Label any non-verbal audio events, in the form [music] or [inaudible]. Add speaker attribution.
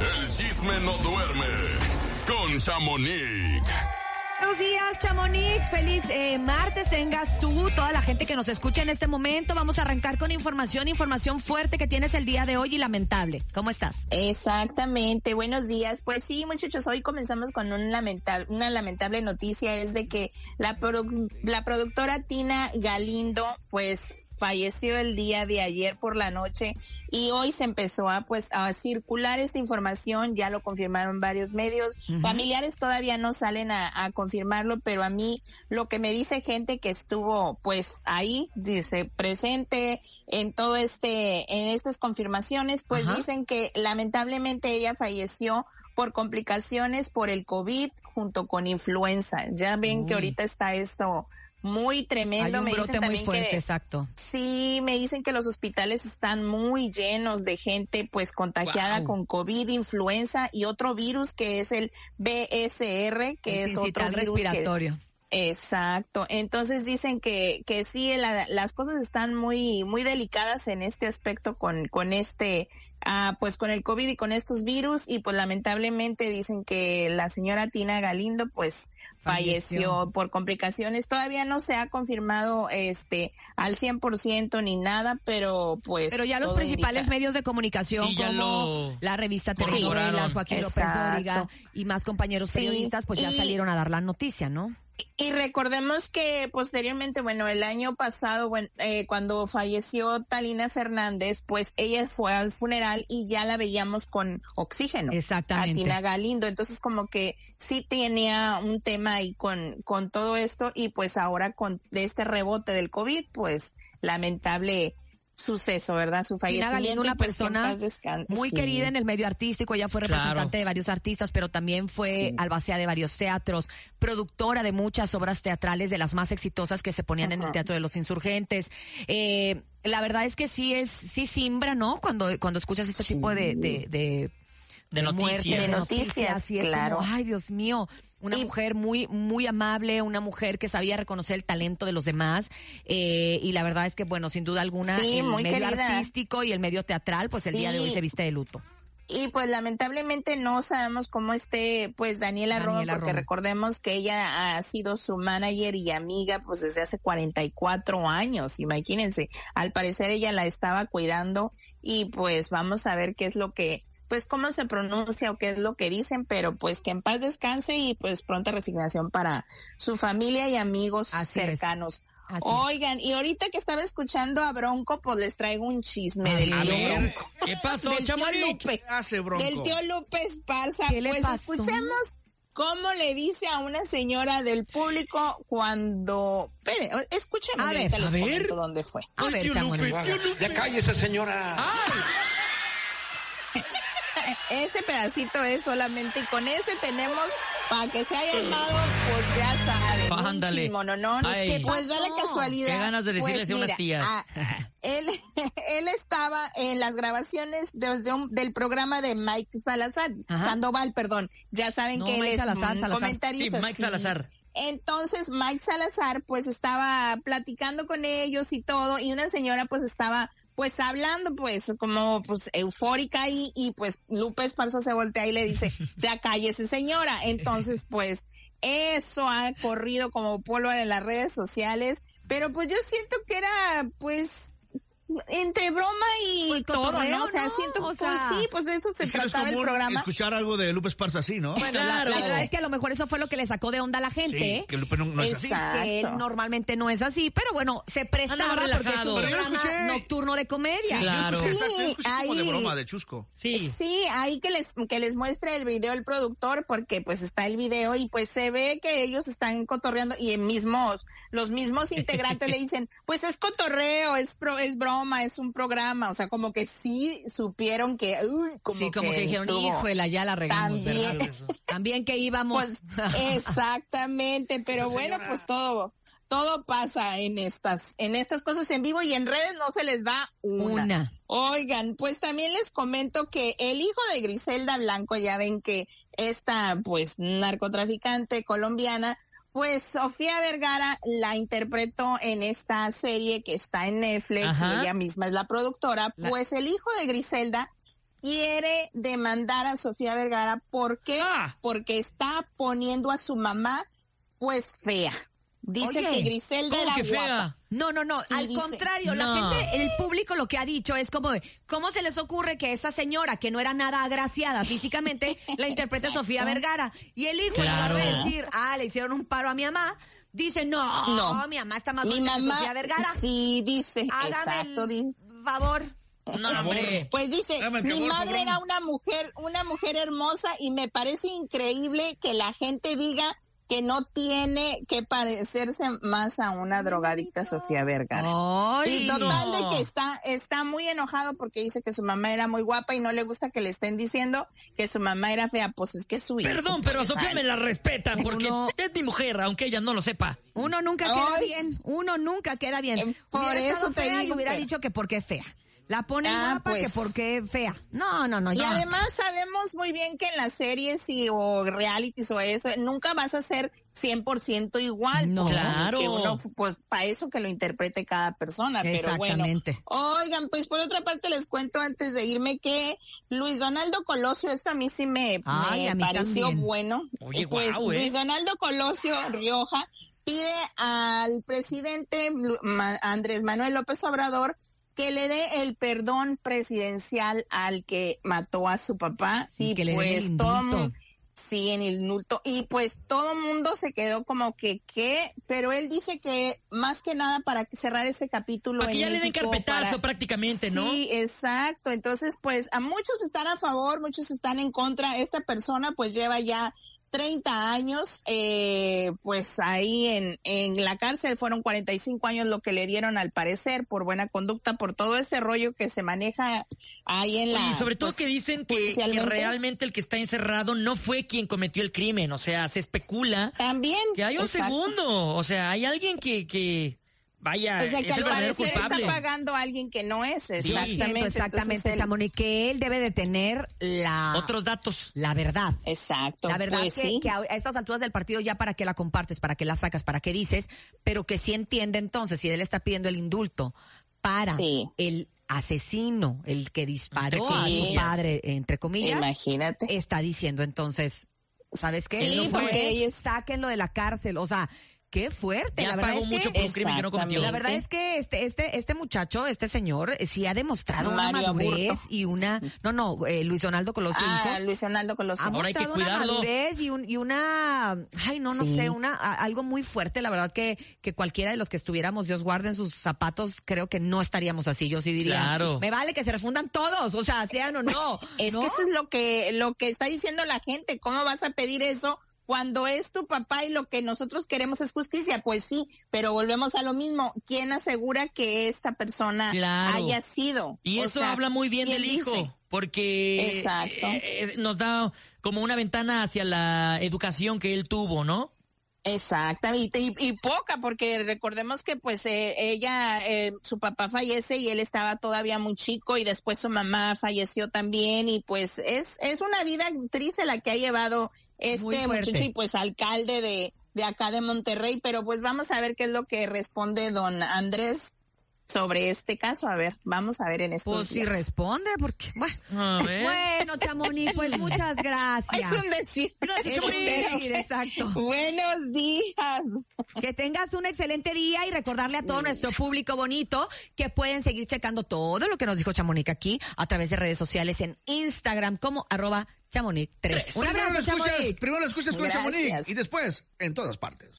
Speaker 1: El chisme no duerme con Chamonix.
Speaker 2: Buenos días, Chamonix. Feliz eh, martes tengas tú, toda la gente que nos escucha en este momento. Vamos a arrancar con información, información fuerte que tienes el día de hoy y lamentable. ¿Cómo estás?
Speaker 3: Exactamente. Buenos días. Pues sí, muchachos, hoy comenzamos con un lamentable, una lamentable noticia. Es de que la, la productora Tina Galindo, pues falleció el día de ayer por la noche y hoy se empezó a pues a circular esta información, ya lo confirmaron varios medios, familiares todavía no salen a, confirmarlo, pero a mí lo que me dice gente que estuvo pues ahí, dice, presente en todo este, en estas confirmaciones, pues dicen que lamentablemente ella falleció por complicaciones por el COVID junto con influenza. Ya ven que ahorita está esto muy tremendo.
Speaker 2: me dicen también que,
Speaker 3: exacto. Sí, me dicen que los hospitales están muy llenos de gente pues contagiada con COVID, influenza y otro virus que es el BSR, que es otro virus respiratorio. Exacto. Entonces dicen que, que sí, las cosas están muy, muy delicadas en este aspecto con, con este, ah, pues con el COVID y con estos virus y pues lamentablemente dicen que la señora Tina Galindo pues falleció, por complicaciones. Todavía no se ha confirmado este al 100% ni nada, pero pues
Speaker 2: Pero ya los principales medios de comunicación como la revista Telenovelas, Joaquín López Dóriga y más compañeros periodistas pues ya salieron a dar la noticia, ¿no?
Speaker 3: Y recordemos que posteriormente, bueno, el año pasado, bueno, eh, cuando falleció Talina Fernández, pues ella fue al funeral y ya la veíamos con oxígeno.
Speaker 2: Exactamente.
Speaker 3: A Tina Galindo. Entonces como que sí tenía un tema ahí con, con todo esto y pues ahora con este rebote del COVID, pues lamentable suceso, ¿verdad? Su fallecimiento.
Speaker 2: una pues, persona muy querida en el medio artístico, ella fue representante de varios artistas, pero también fue albacea de varios teatros, productora de muchas obras teatrales, de las más exitosas que se ponían en el Teatro de los Insurgentes. Eh, la verdad es que sí es, sí simbra, ¿no? Cuando, cuando escuchas este tipo de, de,
Speaker 4: de, noticias.
Speaker 3: de noticias, claro.
Speaker 2: ay, Dios mío, una mujer muy, muy amable, una mujer que sabía reconocer el talento de los demás. Eh, y la verdad es que, bueno, sin duda alguna, el medio artístico y el medio teatral, pues el día de hoy se viste de luto.
Speaker 3: Y pues lamentablemente no sabemos cómo esté pues Daniela, Daniela porque recordemos que ella ha sido su manager y amiga pues desde hace 44 años, imagínense. Al parecer ella la estaba cuidando y pues vamos a ver qué es lo que pues cómo se pronuncia o qué es lo que dicen, pero pues que en paz descanse y pues pronta resignación para su familia y amigos cercanos. Oigan, y ahorita que estaba escuchando a Bronco, pues les traigo un chisme [laughs] del tío Bronco.
Speaker 4: ¿Qué pasó,
Speaker 3: del
Speaker 4: tío Lupe,
Speaker 3: hace Bronco? Del tío Lupe Esparza. pues escuchemos cómo le dice a una señora del público cuando... Espere, escúchame, a ver, les ver. dónde fue.
Speaker 4: A ver, tío Lupe, tío
Speaker 5: Lupe. Ya cállese, señora. Ay
Speaker 3: ese pedacito es solamente y con ese tenemos para que se haya llamado, pues ya sabe.
Speaker 4: Ándale.
Speaker 3: pues da la casualidad.
Speaker 4: Qué ganas de decirle pues, a unas tías.
Speaker 3: Ah, [laughs] él, [laughs] él estaba en las grabaciones del programa de Mike Salazar, Sandoval, perdón. Ya saben que él es un comentarista.
Speaker 4: Sí, Mike Salazar.
Speaker 3: Entonces Mike Salazar pues estaba platicando con ellos y todo y una señora pues estaba pues hablando pues como pues eufórica y, y pues Lupe Esparza se voltea y le dice, [laughs] ya cállese señora. Entonces pues eso ha corrido como polvo en las redes sociales, pero pues yo siento que era pues entre broma y pues, todo, ¿no? O sea, siento, pues sí, pues de eso se trataba el programa.
Speaker 5: escuchar algo de Lupe Esparza así, ¿no?
Speaker 2: Bueno, claro. la, verdad es que a lo mejor eso fue lo que le sacó de onda a la gente. Sí,
Speaker 5: que Lupe no, es así.
Speaker 2: Que él normalmente no es así, pero bueno, se prestaba porque es un programa nocturno de comedia.
Speaker 5: Sí, claro. Sí, ahí, de broma, de chusco.
Speaker 3: Sí. Sí, ahí que les, que les muestre el video el productor, porque pues está el video y pues se ve que ellos están cotorreando y en mismos, los mismos integrantes le [laughs] dicen, pues es cotorreo, es, pro, es broma, es un programa, o sea, como que sí supieron que, uy, como
Speaker 2: sí, como que, dijeron, híjole, ya la regamos, también, También que íbamos.
Speaker 3: Pues, exactamente, pero bueno, pues todo, todo pasa en estas, en estas cosas en vivo y en redes no se les va una. una. Oigan, pues también les comento que el hijo de Griselda Blanco, ya ven que esta, pues, narcotraficante colombiana, pues Sofía Vergara la interpretó en esta serie que está en Netflix, ella misma es la productora, pues el hijo de Griselda quiere demandar a Sofía Vergara. ¿Por qué?
Speaker 4: Ah.
Speaker 3: Porque está poniendo a su mamá, pues, fea. Dice
Speaker 2: Oye,
Speaker 3: que Griselda
Speaker 4: ¿Cómo
Speaker 3: era
Speaker 4: que fea?
Speaker 3: guapa.
Speaker 2: No, no, no.
Speaker 3: Sí,
Speaker 2: Al
Speaker 3: dice.
Speaker 2: contrario,
Speaker 4: No.
Speaker 2: la gente, el público lo que ha dicho es como, de, ¿cómo se les ocurre que esa señora que no era nada agraciada físicamente la interprete Sofía Vergara? Y el hijo,
Speaker 4: Claro.
Speaker 2: en lugar de decir, ah, le hicieron un paro a mi mamá, dice, no,
Speaker 3: No.
Speaker 2: mi mamá está más
Speaker 3: Mi
Speaker 2: bonita que
Speaker 3: mamá,
Speaker 2: Sofía Vergara.
Speaker 3: sí, dice,
Speaker 2: Hágame
Speaker 3: exacto,
Speaker 2: el favor.
Speaker 4: No, [laughs] hombre.
Speaker 3: Pues dice, mi madre era una mujer, una mujer hermosa y me parece increíble que la gente diga que no tiene que parecerse más a una drogadicta Sofía Vergara.
Speaker 2: Ay,
Speaker 3: Y total
Speaker 4: no.
Speaker 3: de que está, está muy enojado porque dice que su mamá era muy guapa y no le gusta que le estén diciendo que su mamá era fea. Pues es que es su hijo.
Speaker 4: Perdón, pero a Sofía me la respetan porque
Speaker 2: Uno-
Speaker 4: es mi mujer, aunque ella no lo sepa.
Speaker 2: Uno nunca queda
Speaker 3: Ay.
Speaker 2: bien, uno nunca queda bien.
Speaker 3: Eh, por
Speaker 2: Hubiera
Speaker 3: eso te
Speaker 2: fea y hubiera dicho que porque es fea. La ponen
Speaker 3: Ah,
Speaker 2: guapa que
Speaker 3: pues.
Speaker 2: porque es fea. No, no, no,
Speaker 3: Y
Speaker 2: ya.
Speaker 3: además sabemos muy bien que en las series y, o realities o eso, nunca vas a ser 100% igual.
Speaker 2: No.
Speaker 3: pues,
Speaker 4: Claro.
Speaker 3: que uno, pues para eso que lo interprete cada persona. Pero bueno.
Speaker 2: Exactamente.
Speaker 3: Oigan, pues por otra parte les cuento antes de irme que Luis Donaldo Colosio, esto a mí sí me,
Speaker 2: Ay,
Speaker 3: me
Speaker 2: a mí
Speaker 3: pareció
Speaker 2: también.
Speaker 3: bueno.
Speaker 4: Oye,
Speaker 3: pues
Speaker 4: ¿eh?
Speaker 3: Luis Donaldo Colosio Rioja pide al presidente Andrés Manuel López Obrador que le dé el perdón presidencial al que mató a su papá
Speaker 2: Sí,
Speaker 3: y
Speaker 2: que le
Speaker 3: pues
Speaker 2: el
Speaker 3: todo sí en el indulto y pues todo mundo se quedó como que qué pero él dice que más que nada para cerrar ese capítulo
Speaker 4: Para que
Speaker 3: en
Speaker 4: ya le den carpetazo
Speaker 3: para-
Speaker 4: prácticamente, ¿no?
Speaker 3: Sí, exacto. Entonces, pues a muchos están a favor, muchos están en contra. Esta persona pues lleva ya 30 años, eh, pues ahí en, en la cárcel fueron 45 años lo que le dieron al parecer por buena conducta, por todo ese rollo que se maneja ahí en la...
Speaker 4: Y sobre todo
Speaker 3: pues,
Speaker 4: que dicen que, que realmente el que está encerrado no fue quien cometió el crimen. O sea, se especula
Speaker 3: También.
Speaker 4: que hay un
Speaker 3: exacto.
Speaker 4: segundo. O sea, hay alguien que, que vaya,
Speaker 3: O sea, que
Speaker 4: es
Speaker 3: al parecer
Speaker 4: culpable.
Speaker 3: está pagando a alguien que no es, exactamente.
Speaker 2: Exactamente, exactamente, Chamonix, que él debe de tener la,
Speaker 4: Otros datos.
Speaker 2: la verdad.
Speaker 3: Exacto.
Speaker 2: La verdad
Speaker 3: pues
Speaker 2: que,
Speaker 3: sí.
Speaker 2: que a estas alturas del partido ya para qué la compartes, para qué la sacas, para qué dices, pero que sí entiende entonces, si él está pidiendo el indulto para
Speaker 3: Sí.
Speaker 2: el asesino, el que disparó a su padre, entre comillas,
Speaker 3: Imagínate.
Speaker 2: está diciendo entonces, ¿sabes qué?
Speaker 3: Sí,
Speaker 2: No
Speaker 3: porque ellos-
Speaker 2: sáquenlo de la cárcel, o sea, qué fuerte,
Speaker 4: Ya
Speaker 2: la verdad
Speaker 4: pagó
Speaker 2: es
Speaker 4: mucho
Speaker 2: que
Speaker 4: por un crimen que no cometió.
Speaker 2: la verdad es que este, este, este muchacho, este señor, eh, sí ha demostrado una madurez y una, no, no, eh, Luis Donaldo Colosio
Speaker 3: Ah,
Speaker 2: hijo,
Speaker 3: Luis Donaldo Colosio.
Speaker 2: ha
Speaker 4: Ahora hay que
Speaker 2: mostrado una
Speaker 4: cuidarlo.
Speaker 2: madurez y, un, y una, ay, no, no
Speaker 3: Sí.
Speaker 2: sé, una, a- algo muy fuerte. La verdad que, que cualquiera de los que estuviéramos, Dios guarde en sus zapatos, creo que no estaríamos así. Yo sí diría,
Speaker 4: Claro.
Speaker 2: me vale que se refundan todos, o sea, sean o no.
Speaker 3: Es
Speaker 2: ¿no?
Speaker 3: que eso es lo que, lo que está diciendo la gente. ¿Cómo vas a pedir eso cuando es tu papá y lo que nosotros queremos es justicia? Pues sí, pero volvemos a lo mismo. ¿Quién asegura que esta persona
Speaker 4: Claro.
Speaker 3: haya sido?
Speaker 4: Y
Speaker 3: O
Speaker 4: eso
Speaker 3: sea,
Speaker 4: habla muy bien
Speaker 3: ¿quién
Speaker 4: del hijo, porque
Speaker 3: Exacto.
Speaker 4: eh, eh, nos da como una ventana hacia la educación que él tuvo, ¿no?
Speaker 3: Exactamente, y, y poca, porque recordemos que pues eh, ella, eh, su papá fallece y él estaba todavía muy chico y después su mamá falleció también y pues es, es una vida triste la que ha llevado este muchacho y pues alcalde de, de acá de Monterrey, pero pues vamos a ver qué es lo que responde don Andrés sobre este caso, a ver, vamos a ver en estos
Speaker 2: Pues si
Speaker 3: días.
Speaker 2: responde, porque, [laughs] bueno,
Speaker 4: A ver.
Speaker 2: bueno Chamonix, pues muchas gracias. [laughs]
Speaker 3: Es un decir.
Speaker 4: Gracias,
Speaker 2: Es un
Speaker 4: Chamonix.
Speaker 2: decir, [laughs] exacto.
Speaker 3: Buenos días.
Speaker 2: Que tengas un excelente día y recordarle a todo nuestro público bonito que pueden seguir checando todo lo que nos dijo Chamonix aquí a través de redes sociales en Instagram como arroba Chamonix 3. Un
Speaker 5: Primero lo escuchas, primero lo escuchas con
Speaker 3: Gracias.
Speaker 5: Chamonix y después en todas partes.